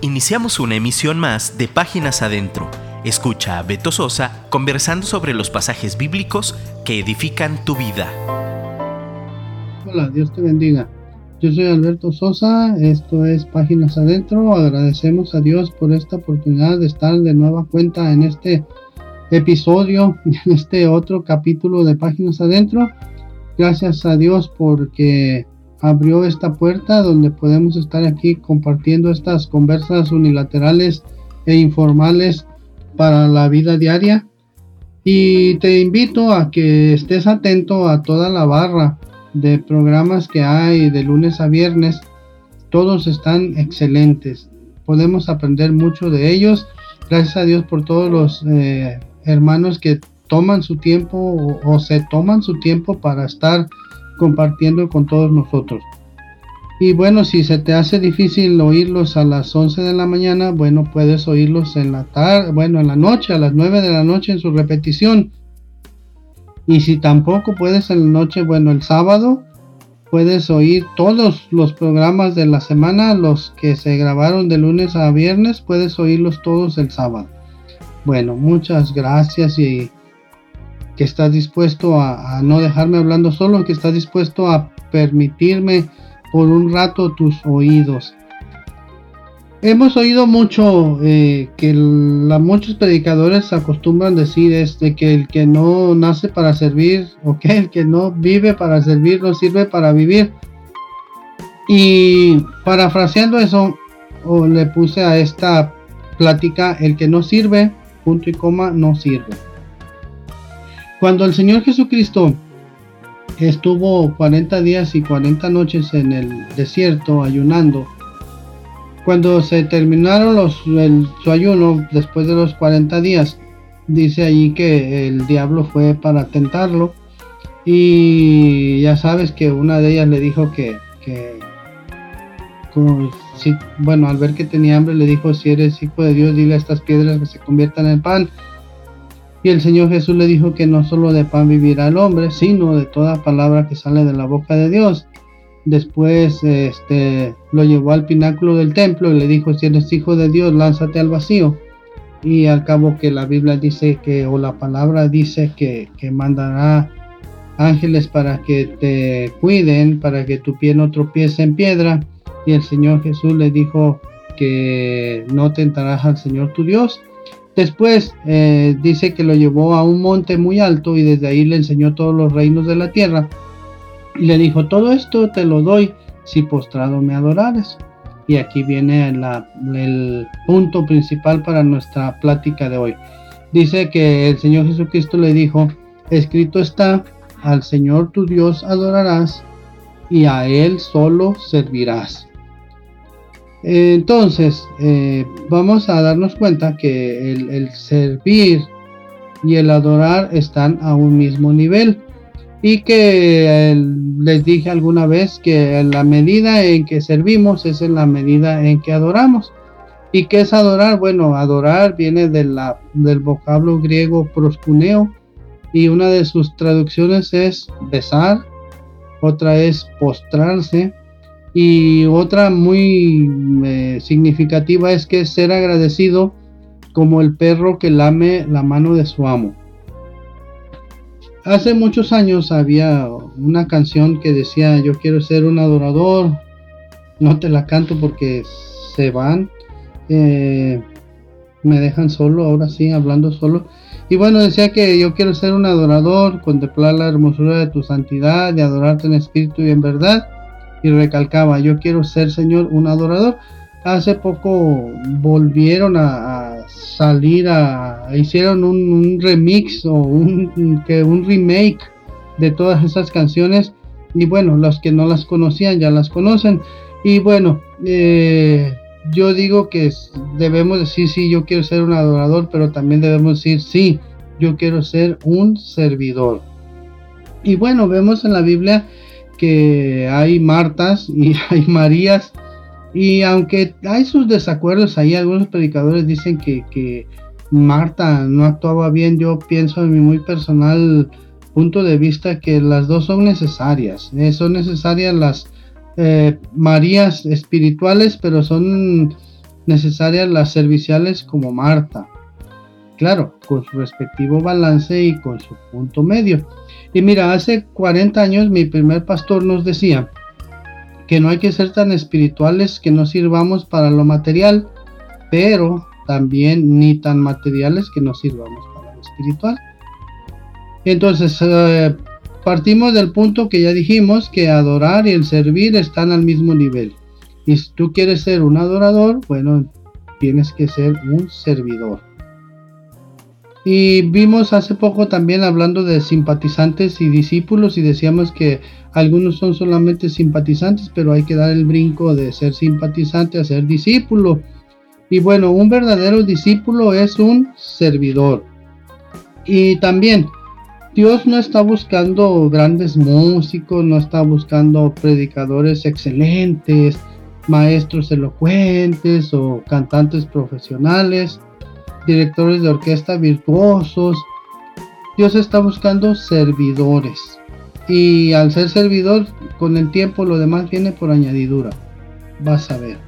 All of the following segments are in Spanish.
Iniciamos una emisión más de Páginas Adentro. Escucha a Beto Sosa conversando sobre los pasajes bíblicos que edifican tu vida. Hola, Dios te bendiga. Yo soy Alberto Sosa, esto es Páginas Adentro. Agradecemos a Dios por esta oportunidad de estar de nueva cuenta en este episodio, en este otro capítulo de Páginas Adentro. Gracias a Dios porque abrió esta puerta donde podemos estar aquí compartiendo estas conversas unilaterales e informales para la vida diaria. Y te invito a que estés atento a toda la barra de programas que hay de lunes a viernes. Todos están excelentes. Podemos aprender mucho de ellos. Gracias a Dios por todos los eh, hermanos que toman su tiempo o, o se toman su tiempo para estar compartiendo con todos nosotros. Y bueno, si se te hace difícil oírlos a las 11 de la mañana, bueno, puedes oírlos en la tarde, bueno, en la noche, a las 9 de la noche en su repetición. Y si tampoco puedes en la noche, bueno, el sábado puedes oír todos los programas de la semana, los que se grabaron de lunes a viernes, puedes oírlos todos el sábado. Bueno, muchas gracias y que estás dispuesto a, no dejarme hablando solo, que estás dispuesto a permitirme por un rato tus oídos. Hemos oído mucho eh, que la, muchos predicadores acostumbran decir es de que el que no nace para servir o que el que no vive para servir no sirve para vivir. Y parafraseando eso, le puse a esta plática el que no sirve, punto y coma, no sirve. Cuando el Señor Jesucristo estuvo 40 días y 40 noches en el desierto ayunando. Cuando se terminaron los, su ayuno, después de los 40 días, dice allí que el diablo fue para tentarlo. Y ya sabes que una de ellas le dijo que, si, bueno, al ver que tenía hambre, le dijo, si eres hijo de Dios, dile a estas piedras que se conviertan en pan. Y el Señor Jesús le dijo que no solo de pan vivirá el hombre, sino de toda palabra que sale de la boca de Dios. Después este, lo llevó al pináculo del templo y le dijo, si eres hijo de Dios, lánzate al vacío. Y al cabo que la Biblia dice que, o la palabra dice que, que mandará ángeles para que te cuiden, para que tu pie no tropiece en piedra. Y el Señor Jesús le dijo que no tentarás al Señor tu Dios. Después eh, dice que lo llevó a un monte muy alto y desde ahí le enseñó todos los reinos de la tierra. Y le dijo, todo esto te lo doy si postrado me adorares. Y aquí viene el punto principal para nuestra plática de hoy. Dice que el Señor Jesucristo le dijo, escrito está, al Señor tu Dios adorarás y a Él solo servirás. Entonces, eh, vamos a darnos cuenta que el, servir y el adorar están a un mismo nivel. Y que les dije alguna vez que la medida en que servimos es en la medida en que adoramos. ¿Y qué es adorar? Bueno, adorar viene del vocablo griego proscuneo y una de sus traducciones es besar, otra es postrarse, y otra muy eh, significativa es que ser agradecido como el perro que lame la mano de su amo. Hace muchos años había una canción que decía yo quiero ser un adorador. No te la canto porque se van. Eh, me dejan solo, ahora sí, hablando solo. Y bueno, decía que yo quiero ser un adorador, contemplar la hermosura de tu santidad, de adorarte en espíritu y en verdad y recalcaba, yo quiero ser Señor un adorador. Hace poco volvieron a, salir, a, hicieron un, remix o un, que, un remake de todas esas canciones y bueno, los que no las conocían ya las conocen y bueno, eh, yo digo que debemos decir sí, yo quiero ser un adorador, pero también debemos decir sí, yo quiero ser un servidor. Y bueno, vemos en la Biblia que hay Martas y hay Marías. Y aunque hay sus desacuerdos ahí, algunos predicadores dicen que, Marta no actuaba bien. Yo pienso en mi muy personal punto de vista que las dos son necesarias. Eh, son necesarias las eh, Marías espirituales, pero son necesarias las serviciales como Marta. Claro, con su respectivo balance y con su punto medio. Y mira, hace 40 años mi primer pastor nos decía que no hay que ser tan espirituales que no sirvamos para lo material, pero también ni tan materiales que no sirvamos para lo espiritual. Entonces, eh, partimos del punto que ya dijimos, que adorar y el servir están al mismo nivel. Y si tú quieres ser un adorador, bueno, tienes que ser un servidor. Y vimos hace poco también hablando de simpatizantes y discípulos y decíamos que algunos son solamente simpatizantes, pero hay que dar el brinco de ser simpatizante a ser discípulo. Y bueno, un verdadero discípulo es un servidor. Y también, Dios no está buscando grandes músicos, no está buscando predicadores excelentes, maestros elocuentes o cantantes profesionales, directores de orquesta virtuosos. Dios está buscando servidores. Y al ser servidor, con el tiempo lo demás viene por añadidura. Vas a ver.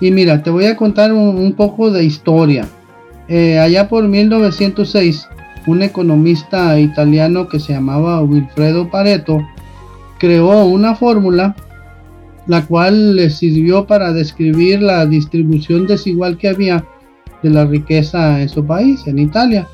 Y mira, te voy a contar un, poco de historia. Eh, allá por 1906, un economista italiano que se llamaba Wilfredo Pareto creó una fórmula la cual le sirvió para describir la distribución desigual que había de la riqueza en su país, en Italia.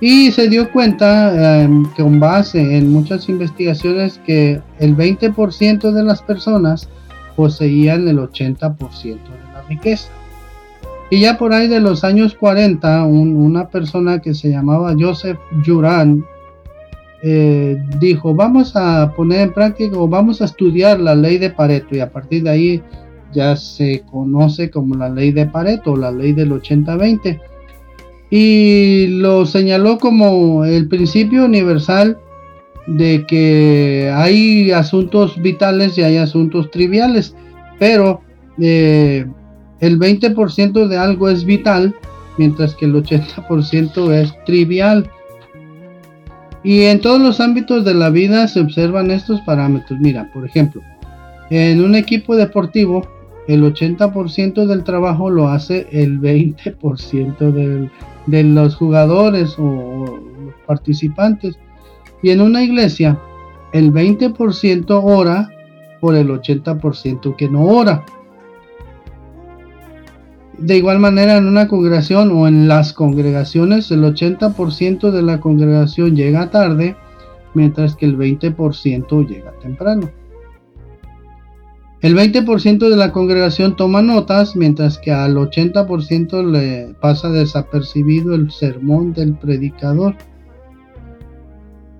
Y se dio cuenta, em, con base en muchas investigaciones, que el 20% de las personas poseían el 80% de la riqueza. Y ya por ahí de los años 40, una persona que se llamaba Joseph Juran eh, dijo, vamos a poner en práctica o vamos a estudiar la ley de Pareto y a partir de ahí ya se conoce como la ley de Pareto, la ley del 80-20. Y lo señaló como el principio universal de que hay asuntos vitales y hay asuntos triviales, pero eh, el 20% de algo es vital, mientras que el 80% es trivial. Y en todos los ámbitos de la vida se observan estos parámetros. Mira, por ejemplo, en un equipo deportivo, el 80% del trabajo lo hace el 20% de los jugadores o participantes. Y en una iglesia, el 20% ora por el 80% que no ora. De igual manera, en una congregación o en las congregaciones, el 80% de la congregación llega tarde, mientras que el 20% llega temprano. El 20% de la congregación toma notas, mientras que al 80% le pasa desapercibido el sermón del predicador.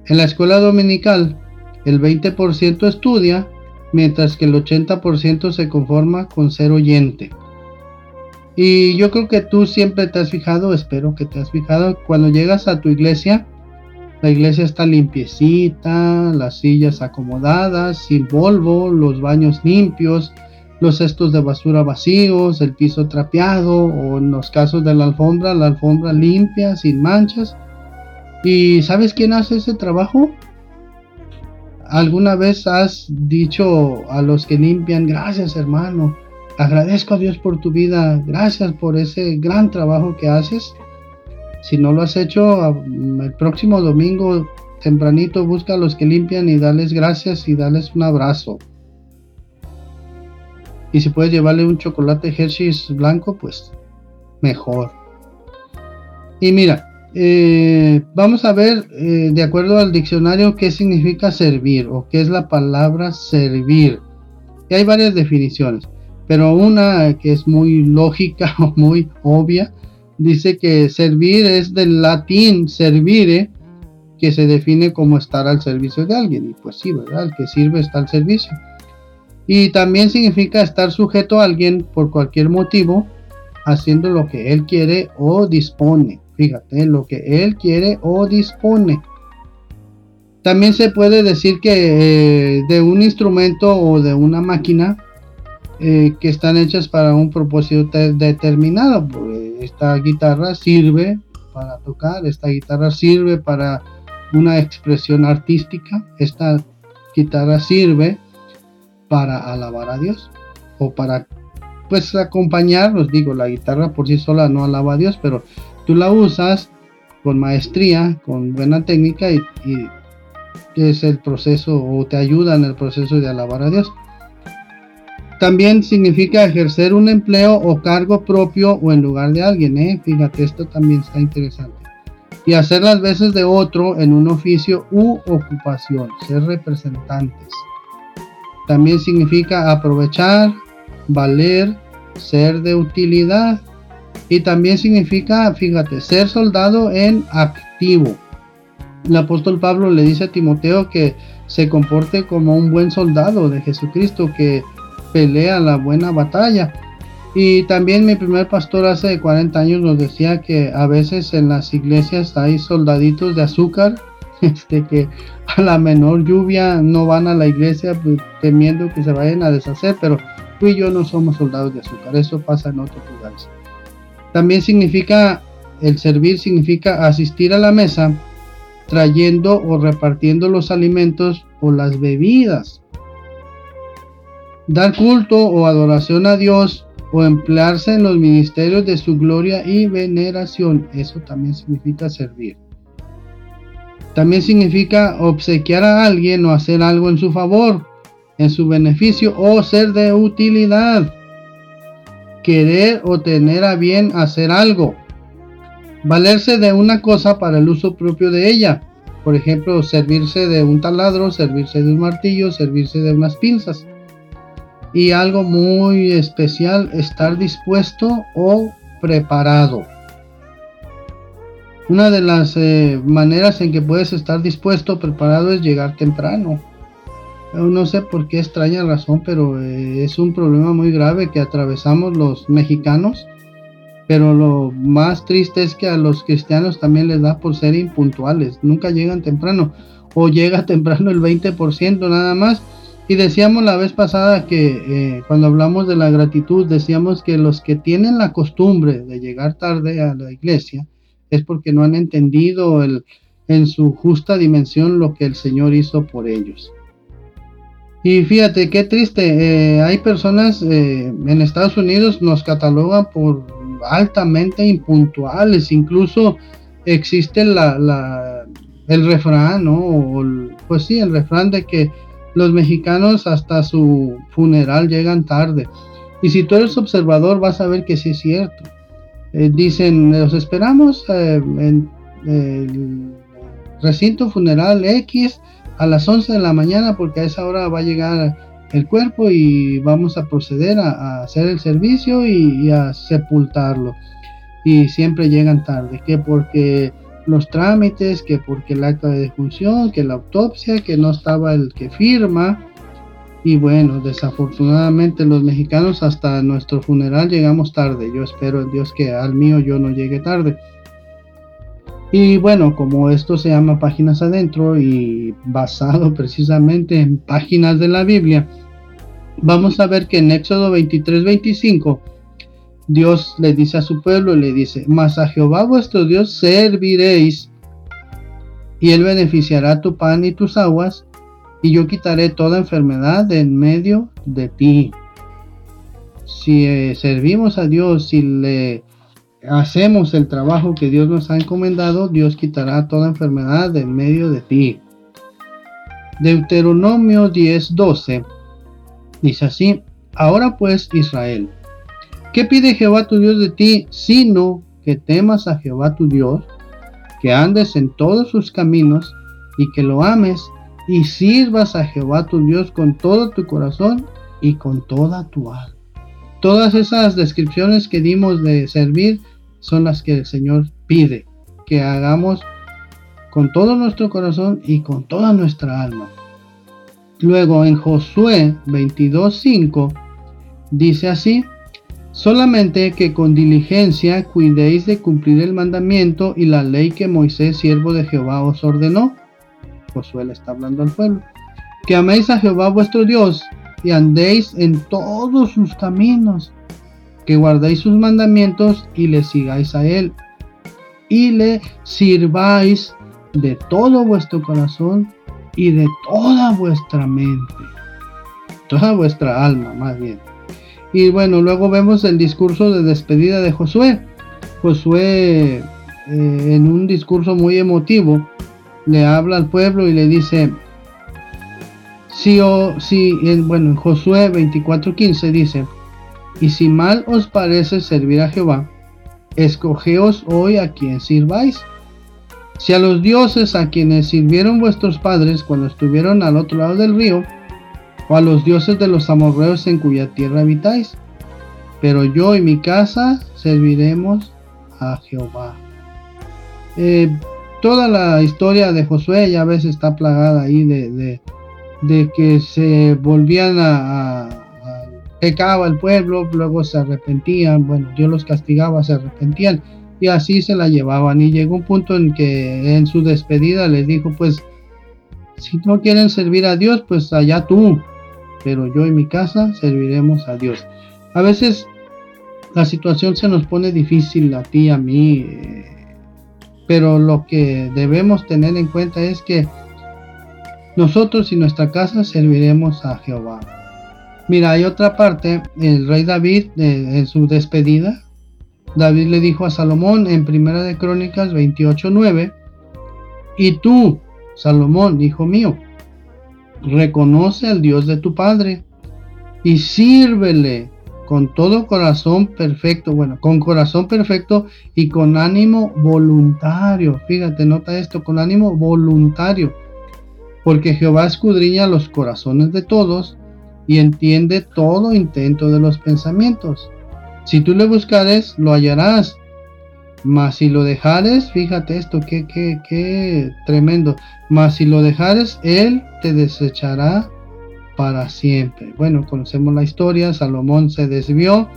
En la escuela dominical, el 20% estudia, mientras que el 80% se conforma con ser oyente. Y yo creo que tú siempre te has fijado, espero que te has fijado, cuando llegas a tu iglesia, la iglesia está limpiecita, las sillas acomodadas, sin polvo, los baños limpios, los cestos de basura vacíos, el piso trapeado o en los casos de la alfombra, la alfombra limpia, sin manchas. ¿Y sabes quién hace ese trabajo? ¿Alguna vez has dicho a los que limpian, gracias hermano, agradezco a Dios por tu vida, gracias por ese gran trabajo que haces? Si no lo has hecho, el próximo domingo tempranito busca a los que limpian y dales gracias y dales un abrazo. Y si puedes llevarle un chocolate Hershey's blanco, pues mejor. Y mira, eh, vamos a ver, eh, de acuerdo al diccionario, qué significa servir o qué es la palabra servir. Y hay varias definiciones, pero una que es muy lógica o muy obvia, dice que servir es del latín servire, que se define como estar al servicio de alguien. Y pues sí, ¿verdad? El que sirve está al servicio. Y también significa estar sujeto a alguien por cualquier motivo, haciendo lo que él quiere o dispone. Fíjate, lo que él quiere o dispone. También se puede decir que eh, de un instrumento o de una máquina eh, que están hechas para un propósito determinado. Pues, esta guitarra sirve para tocar, esta guitarra sirve para una expresión artística, esta guitarra sirve para alabar a Dios o para pues acompañarlos, digo, la guitarra por sí sola no alaba a Dios, pero tú la usas con maestría, con buena técnica y, y es el proceso o te ayuda en el proceso de alabar a Dios. También significa ejercer un empleo o cargo propio o en lugar de alguien, ¿eh? Fíjate, esto también está interesante. Y hacer las veces de otro en un oficio u ocupación, ser representantes. También significa aprovechar, valer, ser de utilidad. Y también significa, fíjate, ser soldado en activo. El apóstol Pablo le dice a Timoteo que se comporte como un buen soldado de Jesucristo, que pelea la buena batalla. Y también mi primer pastor hace 40 años nos decía que a veces en las iglesias hay soldaditos de azúcar, este que a la menor lluvia no van a la iglesia pues, temiendo que se vayan a deshacer, pero tú y yo no somos soldados de azúcar, eso pasa en otros lugares. También significa, el servir significa asistir a la mesa trayendo o repartiendo los alimentos o las bebidas dar culto o adoración a Dios o emplearse en los ministerios de su gloria y veneración. Eso también significa servir. También significa obsequiar a alguien o hacer algo en su favor, en su beneficio o ser de utilidad. Querer o tener a bien hacer algo. Valerse de una cosa para el uso propio de ella. Por ejemplo, servirse de un taladro, servirse de un martillo, servirse de unas pinzas y algo muy especial, estar dispuesto o preparado. Una de las eh, maneras en que puedes estar dispuesto o preparado es llegar temprano. No sé por qué extraña razón, pero eh, es un problema muy grave que atravesamos los mexicanos. Pero lo más triste es que a los cristianos también les da por ser impuntuales. Nunca llegan temprano. O llega temprano el 20% nada más y decíamos la vez pasada que eh, cuando hablamos de la gratitud, decíamos que los que tienen la costumbre de llegar tarde a la iglesia es porque no han entendido el, en su justa dimensión lo que el Señor hizo por ellos. Y fíjate qué triste, eh, hay personas eh, en Estados Unidos nos catalogan por altamente impuntuales, incluso existe la, la el refrán, ¿no? pues sí, el refrán de que los mexicanos hasta su funeral llegan tarde. Y si tú eres observador vas a ver que sí es cierto. Eh, dicen, los esperamos eh, en el recinto funeral X a las 11 de la mañana porque a esa hora va a llegar el cuerpo y vamos a proceder a, hacer el servicio y, y, a sepultarlo. Y siempre llegan tarde, que porque los trámites, que porque el acta de defunción, que la autopsia, que no estaba el que firma. Y bueno, desafortunadamente los mexicanos hasta nuestro funeral llegamos tarde. Yo espero en Dios que al mío yo no llegue tarde. Y bueno, como esto se llama páginas adentro y basado precisamente en páginas de la Biblia, vamos a ver que en Éxodo 23-25 Dios le dice a su pueblo, le dice, mas a Jehová vuestro Dios serviréis, y él beneficiará tu pan y tus aguas, y yo quitaré toda enfermedad de en medio de ti. Si eh, servimos a Dios, si le hacemos el trabajo que Dios nos ha encomendado, Dios quitará toda enfermedad de en medio de ti. Deuteronomio 10:12 dice así, ahora pues Israel, ¿Qué pide Jehová tu Dios de ti, sino que temas a Jehová tu Dios, que andes en todos sus caminos y que lo ames y sirvas a Jehová tu Dios con todo tu corazón y con toda tu alma? Todas esas descripciones que dimos de servir son las que el Señor pide que hagamos con todo nuestro corazón y con toda nuestra alma. Luego en Josué 22:5 dice así: Solamente que con diligencia cuidéis de cumplir el mandamiento y la ley que Moisés, siervo de Jehová, os ordenó. Josué le está hablando al pueblo. Que améis a Jehová vuestro Dios y andéis en todos sus caminos. Que guardéis sus mandamientos y le sigáis a él. Y le sirváis de todo vuestro corazón y de toda vuestra mente. Toda vuestra alma, más bien Y bueno, luego vemos el discurso de despedida de Josué. Josué, eh, en un discurso muy emotivo, le habla al pueblo y le dice, si, o, si bueno, en Josué 24:15 dice, y si mal os parece servir a Jehová, escogeos hoy a quien sirváis. Si a los dioses a quienes sirvieron vuestros padres cuando estuvieron al otro lado del río, a los dioses de los amorreos en cuya tierra habitáis. Pero yo y mi casa serviremos a Jehová. Eh, toda la historia de Josué ya ves está plagada ahí de, de, que se volvían a, a, pecaba el pueblo, luego se arrepentían, bueno, Dios los castigaba, se arrepentían y así se la llevaban y llegó un punto en que en su despedida les dijo pues si no quieren servir a Dios pues allá tú pero yo y mi casa serviremos a Dios. A veces la situación se nos pone difícil a ti a mí eh, pero lo que debemos tener en cuenta es que nosotros y nuestra casa serviremos a Jehová. Mira hay otra parte el rey David eh, en su despedida David le dijo a Salomón en Primera de Crónicas 28:9, y tú, Salomón, hijo mío, reconoce al Dios de tu padre y sírvele con todo corazón perfecto, bueno, con corazón perfecto y con ánimo voluntario. Fíjate, nota esto, con ánimo voluntario, porque Jehová escudriña los corazones de todos y entiende todo intento de los pensamientos. Si tú le buscares, lo hallarás. Mas si lo dejares, fíjate esto, qué, qué, qué tremendo. Mas si lo dejares, él te desechará para siempre. Bueno, conocemos la historia, Salomón se desvió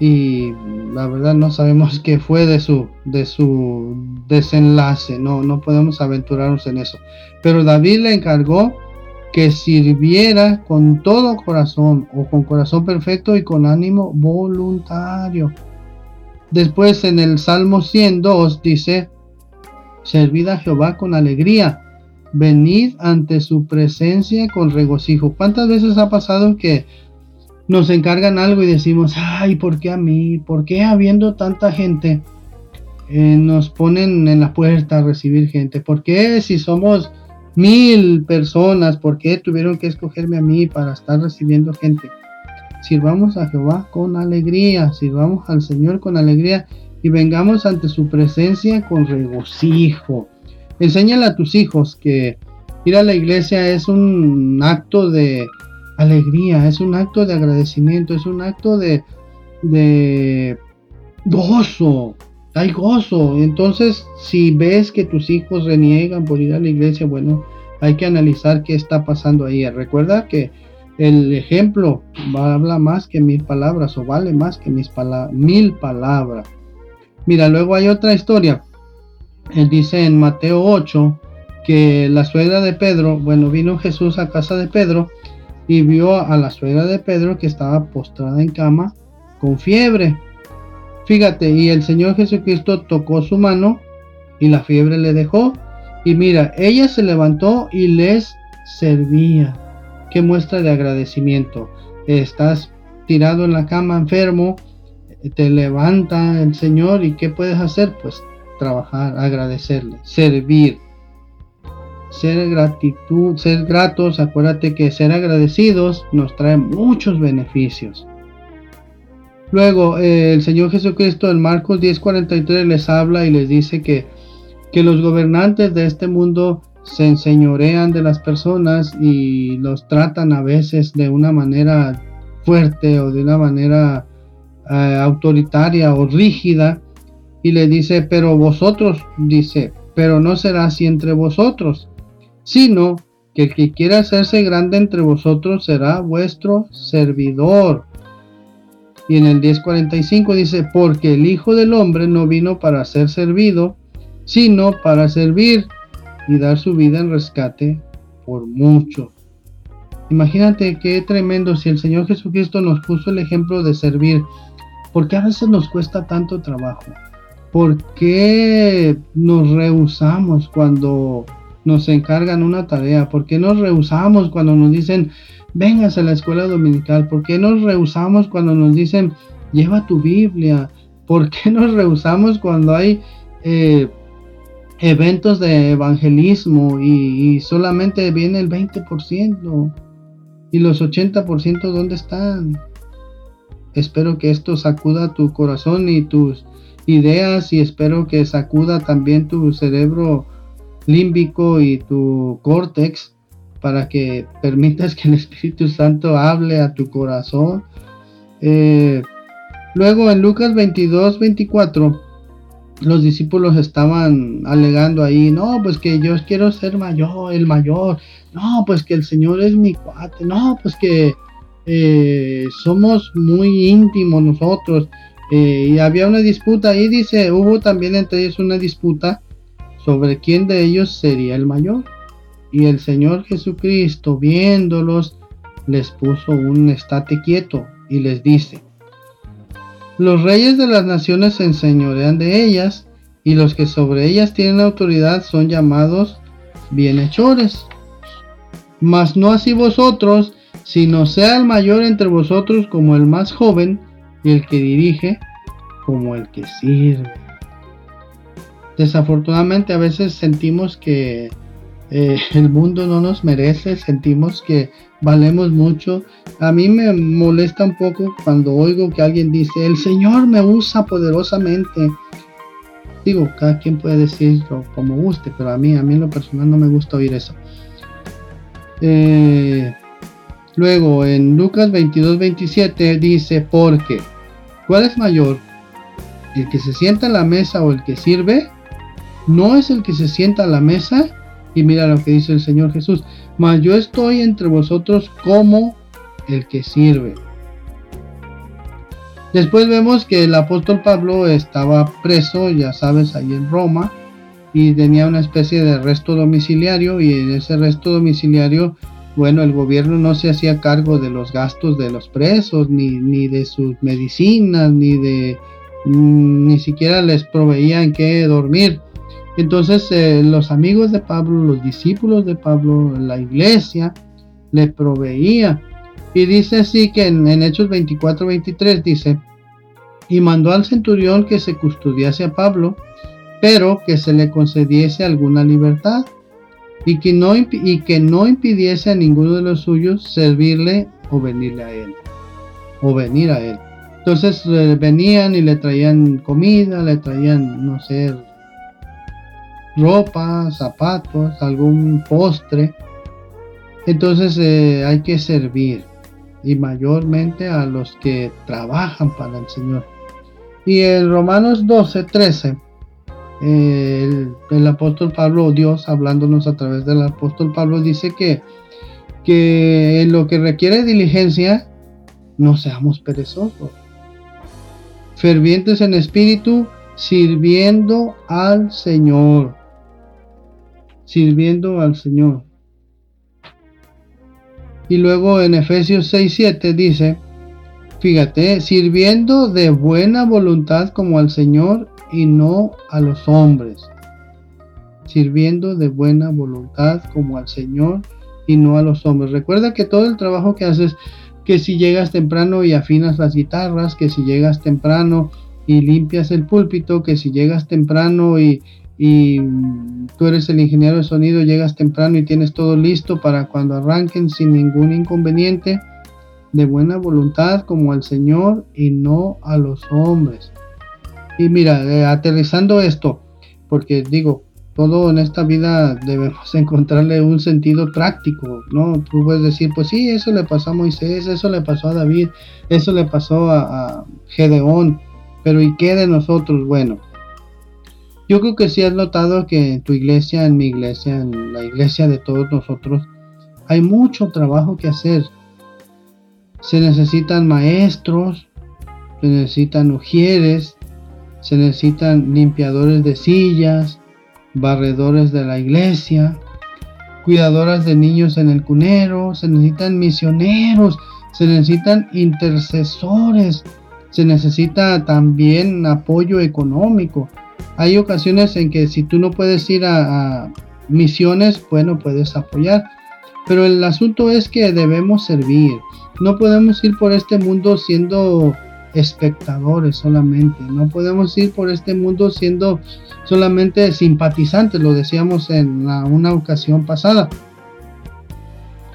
y la verdad no sabemos qué fue de su, de su desenlace, no, no podemos aventurarnos en eso. Pero David le encargó que sirviera con todo corazón o con corazón perfecto y con ánimo voluntario. Después en el Salmo 102 dice, servid a Jehová con alegría, venid ante su presencia con regocijo. ¿Cuántas veces ha pasado que nos encargan algo y decimos, ay, ¿por qué a mí? ¿Por qué habiendo tanta gente eh, nos ponen en la puerta a recibir gente? ¿Por qué si somos mil personas, ¿por qué tuvieron que escogerme a mí para estar recibiendo gente? Sirvamos a Jehová con alegría, sirvamos al Señor con alegría y vengamos ante su presencia con regocijo. Enséñale a tus hijos que ir a la iglesia es un acto de alegría, es un acto de agradecimiento, es un acto de, de gozo, hay gozo. Entonces, si ves que tus hijos reniegan por ir a la iglesia, bueno, hay que analizar qué está pasando ahí. Recuerda que el ejemplo habla más que mil palabras o vale más que mis mil palabras. Mira, luego hay otra historia. Él dice en Mateo 8 que la suegra de Pedro, bueno, vino Jesús a casa de Pedro y vio a la suegra de Pedro que estaba postrada en cama con fiebre. Fíjate, y el Señor Jesucristo tocó su mano y la fiebre le dejó. Y mira, ella se levantó y les servía. Qué muestra de agradecimiento. Estás tirado en la cama enfermo, te levanta el Señor y ¿qué puedes hacer? Pues trabajar, agradecerle, servir. Ser gratitud, ser gratos, acuérdate que ser agradecidos nos trae muchos beneficios. Luego, eh, el Señor Jesucristo en Marcos 10:43 les habla y les dice que, que los gobernantes de este mundo se enseñorean de las personas y los tratan a veces de una manera fuerte o de una manera eh, autoritaria o rígida. Y le dice, pero vosotros, dice, pero no será así entre vosotros, sino que el que quiera hacerse grande entre vosotros será vuestro servidor y en el 10:45 dice, porque el Hijo del Hombre no vino para ser servido, sino para servir y dar su vida en rescate por mucho. Imagínate qué tremendo si el Señor Jesucristo nos puso el ejemplo de servir. ¿Por qué a veces nos cuesta tanto trabajo? ¿Por qué nos rehusamos cuando nos encargan una tarea? ¿Por qué nos rehusamos cuando nos dicen, vengas a la escuela dominical? ¿Por qué nos rehusamos cuando nos dicen, lleva tu Biblia? ¿Por qué nos rehusamos cuando hay eh, eventos de evangelismo y, solamente viene el 20%? ¿Y los 80% dónde están? Espero que esto sacuda tu corazón y tus ideas y espero que sacuda también tu cerebro límbico y tu córtex para que permitas que el Espíritu Santo hable a tu corazón. Eh, luego en Lucas 22, 24, los discípulos estaban alegando ahí, no, pues que yo quiero ser mayor, el mayor, no, pues que el Señor es mi cuate, no, pues que eh, somos muy íntimos nosotros. Eh, y había una disputa y dice, hubo también entre ellos una disputa sobre quién de ellos sería el mayor. Y el Señor Jesucristo, viéndolos, les puso un estate quieto y les dice, los reyes de las naciones se enseñorean de ellas, y los que sobre ellas tienen autoridad son llamados bienhechores. Mas no así vosotros, sino sea el mayor entre vosotros como el más joven, y el que dirige como el que sirve. Desafortunadamente a veces sentimos que eh, el mundo no nos merece, sentimos que valemos mucho. A mí me molesta un poco cuando oigo que alguien dice, el Señor me usa poderosamente. Digo, cada quien puede decirlo como guste, pero a mí, a mí en lo personal no me gusta oír eso. Eh, luego en Lucas 22, 27 dice, porque ¿Cuál es mayor? ¿El que se sienta a la mesa o el que sirve? No es el que se sienta a la mesa. Y mira lo que dice el Señor Jesús. Mas yo estoy entre vosotros como el que sirve. Después vemos que el apóstol Pablo estaba preso, ya sabes, ahí en Roma, y tenía una especie de arresto domiciliario, y en ese arresto domiciliario bueno, el gobierno no se hacía cargo de los gastos de los presos, ni, ni de sus medicinas, ni de mm, ni siquiera les proveía en qué dormir. Entonces eh, los amigos de Pablo, los discípulos de Pablo, la iglesia, le proveía. Y dice así que en, Hechos 24-23 dice, y mandó al centurión que se custodiase a Pablo, pero que se le concediese alguna libertad y que no, y que no impidiese a ninguno de los suyos servirle o venirle a él. O venir a él. Entonces eh, venían y le traían comida, le traían, no sé, ropa, zapatos, algún postre. Entonces eh, hay que servir y mayormente a los que trabajan para el Señor. Y en Romanos 12, 13 el, apóstol Pablo, Dios hablándonos a través del apóstol Pablo, dice que, que en lo que requiere diligencia, no seamos perezosos. Fervientes en espíritu, sirviendo al Señor. Sirviendo al Señor. Y luego en Efesios 6:7 dice, fíjate, sirviendo de buena voluntad como al Señor y no a los hombres, sirviendo de buena voluntad como al Señor y no a los hombres. Recuerda que todo el trabajo que haces, que si llegas temprano y afinas las guitarras, que si llegas temprano y limpias el púlpito, que si llegas temprano y, y tú eres el ingeniero de sonido, llegas temprano y tienes todo listo para cuando arranquen sin ningún inconveniente, de buena voluntad como al Señor y no a los hombres. Y mira, eh, aterrizando esto, porque digo, todo en esta vida debemos encontrarle un sentido práctico, ¿no? Tú puedes decir, pues sí, eso le pasó a Moisés, eso le pasó a David, eso le pasó a, Gedeón, pero ¿y qué de nosotros? Bueno, yo creo que sí has notado que en tu iglesia, en mi iglesia, en la iglesia de todos nosotros, hay mucho trabajo que hacer. Se necesitan maestros, se necesitan ujieres, se necesitan limpiadores de sillas, barredores de la iglesia, cuidadoras de niños en el cunero, se necesitan misioneros, se necesitan intercesores, se necesita también apoyo económico. Hay ocasiones en que si tú no puedes ir a, misiones, bueno, puedes apoyar. Pero el asunto es que debemos servir. No podemos ir por este mundo siendo espectadores solamente. No podemos ir por este mundo siendo solamente simpatizantes, lo decíamos en una ocasión pasada.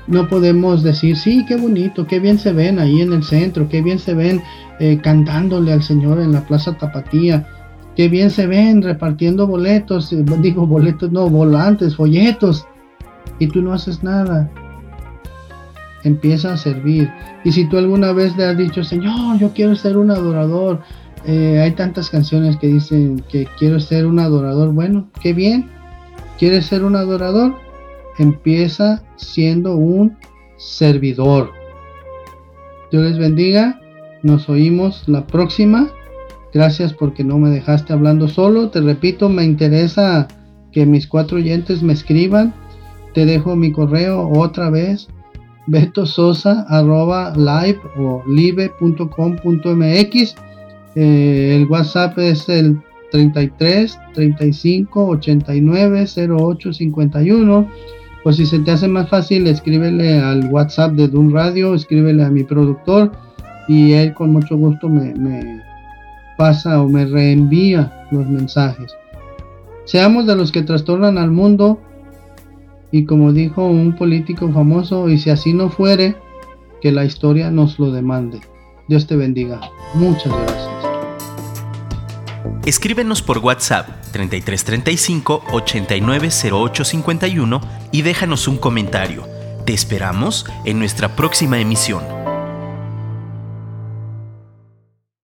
No podemos decir, sí, qué bonito, qué bien se ven ahí en el centro, qué bien se ven eh, cantándole al Señor en la Plaza Tapatía, qué bien se ven repartiendo boletos, eh, digo boletos, no, volantes, folletos, y tú no haces nada. Empieza a servir. Y si tú alguna vez le has dicho, Señor, yo quiero ser un adorador, eh, hay tantas canciones que dicen que quiero ser un adorador. Bueno, qué bien. ¿Quieres ser un adorador? Empieza siendo un servidor. Dios les bendiga. Nos oímos la próxima. Gracias porque no me dejaste hablando solo. Te repito, me interesa que mis cuatro oyentes me escriban. Te dejo mi correo otra vez. Beto Sosa arroba live o live.com.mx. Eh, el WhatsApp es el 33 35 89 08 51 pues si se te hace más fácil, escríbele al WhatsApp de Doom Radio, escríbele a mi productor y él con mucho gusto me, me pasa o me reenvía los mensajes. Seamos de los que trastornan al mundo y como dijo un político famoso, y si así no fuere, que la historia nos lo demande. Dios te bendiga. Muchas gracias. Escríbenos por WhatsApp 3335 890851 y déjanos un comentario. Te esperamos en nuestra próxima emisión.